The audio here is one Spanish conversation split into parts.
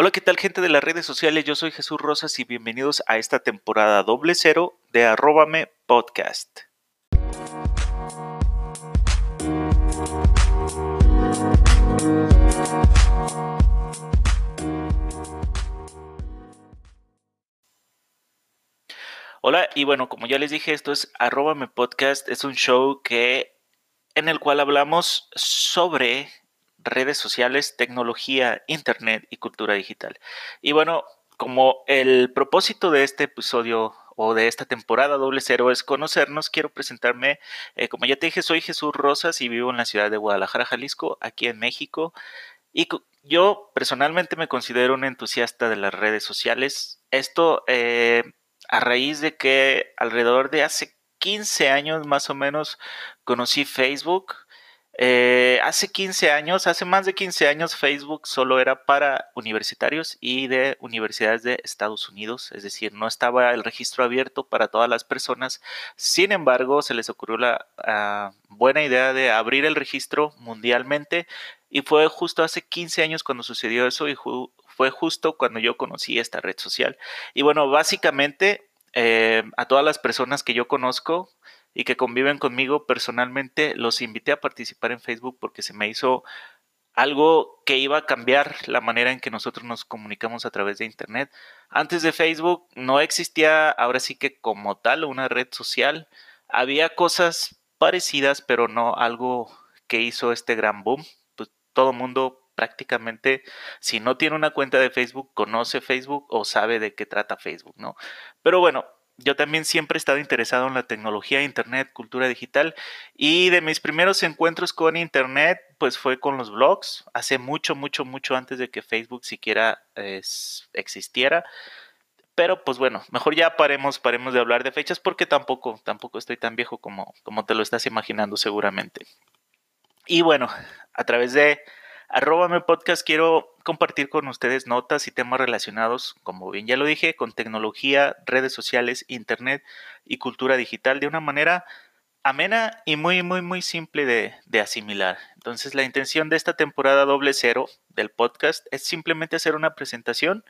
Hola, ¿qué tal gente de las redes sociales? Yo soy Jesús Rosas y bienvenidos a esta temporada doble cero de Arróbame Podcast. Hola, y bueno, como ya les dije, esto es Arróbame Podcast, es un show que en el cual hablamos sobre redes sociales, tecnología, internet y cultura digital. Y bueno, como el propósito de este episodio o de esta temporada doble cero es conocernos, quiero presentarme, eh, como ya te dije, soy Jesús Rosas y vivo en la ciudad de Guadalajara, Jalisco, aquí en México. Y yo personalmente me considero un entusiasta de las redes sociales. Esto eh, a raíz de que alrededor de hace 15 años más o menos conocí Facebook eh, hace 15 años, hace más de 15 años, Facebook solo era para universitarios y de universidades de Estados Unidos, es decir, no estaba el registro abierto para todas las personas. Sin embargo, se les ocurrió la ah, buena idea de abrir el registro mundialmente y fue justo hace 15 años cuando sucedió eso y fue justo cuando yo conocí esta red social. Y bueno, básicamente eh, a todas las personas que yo conozco, y que conviven conmigo personalmente, los invité a participar en Facebook porque se me hizo algo que iba a cambiar la manera en que nosotros nos comunicamos a través de Internet. Antes de Facebook no existía, ahora sí que como tal, una red social. Había cosas parecidas, pero no algo que hizo este gran boom. Pues todo mundo prácticamente, si no tiene una cuenta de Facebook, conoce Facebook o sabe de qué trata Facebook, ¿no? Pero bueno, yo también siempre he estado interesado en la tecnología, internet, cultura digital y de mis primeros encuentros con internet pues fue con los blogs, hace mucho, mucho, mucho antes de que Facebook siquiera existiera. Pero pues bueno, mejor ya paremos, paremos de hablar de fechas porque tampoco, tampoco estoy tan viejo como, como te lo estás imaginando seguramente. Y bueno, a través de Arróbame Podcast quiero compartir con ustedes notas y temas relacionados, como bien ya lo dije, con tecnología, redes sociales, internet y cultura digital de una manera amena y muy, muy, muy simple de, de, asimilar. Entonces, la intención de esta temporada doble cero del podcast es simplemente hacer una presentación.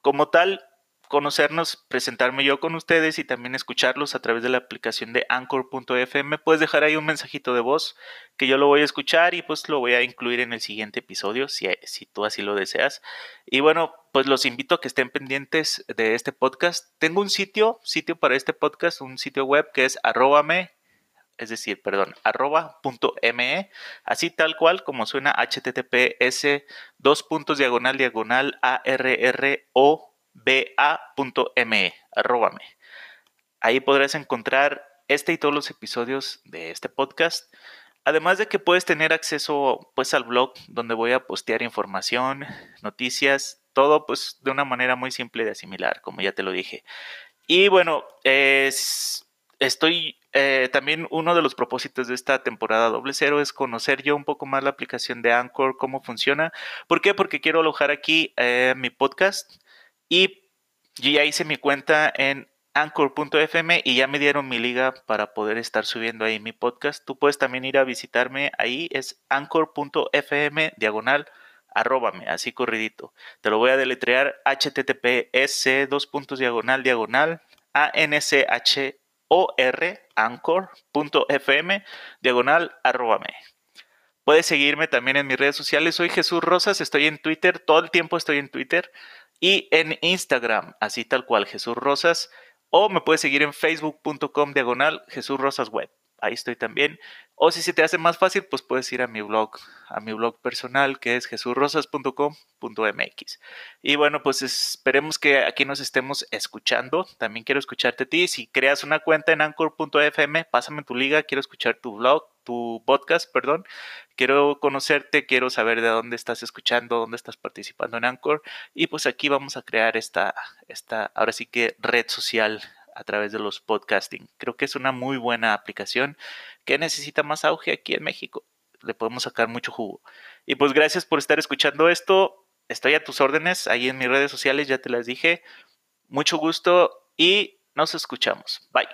Como tal, conocernos, presentarme yo con ustedes y también escucharlos a través de la aplicación de anchor.fm. Puedes dejar ahí un mensajito de voz que yo lo voy a escuchar y pues lo voy a incluir en el siguiente episodio si, si tú así lo deseas. Y bueno, pues los invito a que estén pendientes de este podcast. Tengo un sitio, sitio para este podcast, un sitio web que es arrobame, es decir, perdón, arroba.me, así tal cual como suena https dos puntos diagonal diagonal arro ba.me, arróbame. Ahí podrás encontrar este y todos los episodios de este podcast. Además de que puedes tener acceso pues al blog donde voy a postear información, noticias, todo pues de una manera muy simple de asimilar, como ya te lo dije. Y bueno, es, estoy eh, también uno de los propósitos de esta temporada doble cero es conocer yo un poco más la aplicación de Anchor, cómo funciona. ¿Por qué? Porque quiero alojar aquí eh, mi podcast y ya hice mi cuenta en anchor.fm y ya me dieron mi liga para poder estar subiendo ahí mi podcast. Tú puedes también ir a visitarme ahí, es anchor.fm diagonal arróbame, así corridito. Te lo voy a deletrear https dos puntos diagonal diagonal a n c h o r anchor.fm diagonal arróbame. Puedes seguirme también en mis redes sociales. Soy Jesús Rosas, estoy en Twitter, todo el tiempo estoy en Twitter y en Instagram, así tal cual, Jesús Rosas, o me puedes seguir en facebook.com diagonal Jesús Rosas Web. Ahí estoy también. O si se te hace más fácil, pues puedes ir a mi blog, a mi blog personal que es jesurrosas.com.mx. Y bueno, pues esperemos que aquí nos estemos escuchando. También quiero escucharte a ti. Si creas una cuenta en anchor.fm, pásame tu liga, quiero escuchar tu blog, tu podcast, perdón. Quiero conocerte, quiero saber de dónde estás escuchando, dónde estás participando en Anchor. Y pues aquí vamos a crear esta, esta ahora sí que red social a través de los podcasting. Creo que es una muy buena aplicación que necesita más auge aquí en México. Le podemos sacar mucho jugo. Y pues gracias por estar escuchando esto. Estoy a tus órdenes ahí en mis redes sociales, ya te las dije. Mucho gusto y nos escuchamos. Bye.